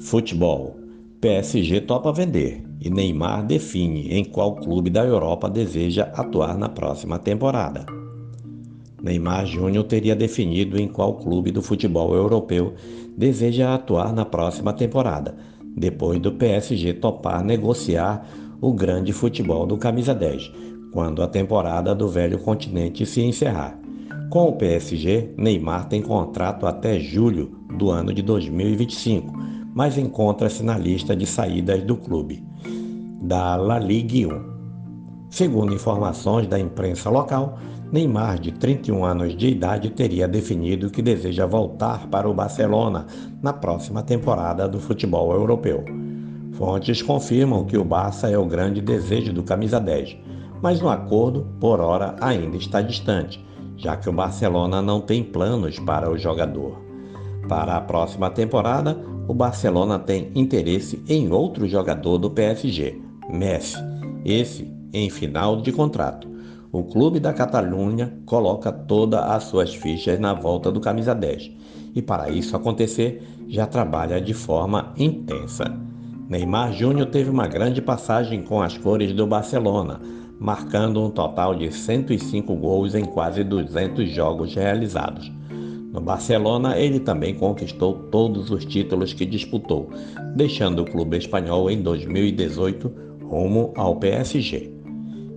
Futebol. PSG topa vender e Neymar define em qual clube da Europa deseja atuar na próxima temporada. Neymar Júnior teria definido em qual clube do futebol europeu deseja atuar na próxima temporada, depois do PSG topar negociar o grande futebol do Camisa 10, quando a temporada do velho continente se encerrar. Com o PSG, Neymar tem contrato até julho do ano de 2025, mas encontra-se na lista de saídas do clube, da La Ligue 1. Segundo informações da imprensa local, Neymar, de 31 anos de idade, teria definido que deseja voltar para o Barcelona na próxima temporada do futebol europeu. Fontes confirmam que o Barça é o grande desejo do camisa 10, mas o acordo, por hora, ainda está distante já que o Barcelona não tem planos para o jogador. Para a próxima temporada, o Barcelona tem interesse em outro jogador do PSG, Messi, esse em final de contrato. O clube da Catalunha coloca todas as suas fichas na volta do camisa 10 e para isso acontecer já trabalha de forma intensa. Neymar Júnior teve uma grande passagem com as cores do Barcelona, marcando um total de 105 gols em quase 200 jogos realizados. No Barcelona, ele também conquistou todos os títulos que disputou, deixando o clube espanhol em 2018 rumo ao PSG.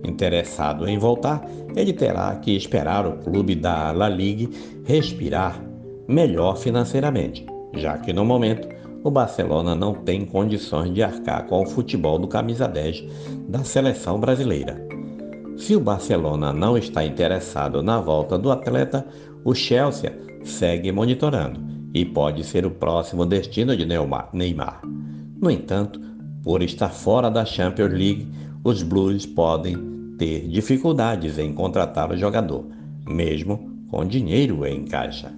Interessado em voltar, ele terá que esperar o clube da La Ligue respirar melhor financeiramente, já que no momento o Barcelona não tem condições de arcar com o futebol do camisa 10 da seleção brasileira. Se o Barcelona não está interessado na volta do atleta, o Chelsea segue monitorando e pode ser o próximo destino de Neymar. No entanto, por estar fora da Champions League, os Blues podem ter dificuldades em contratar o jogador, mesmo com dinheiro em caixa.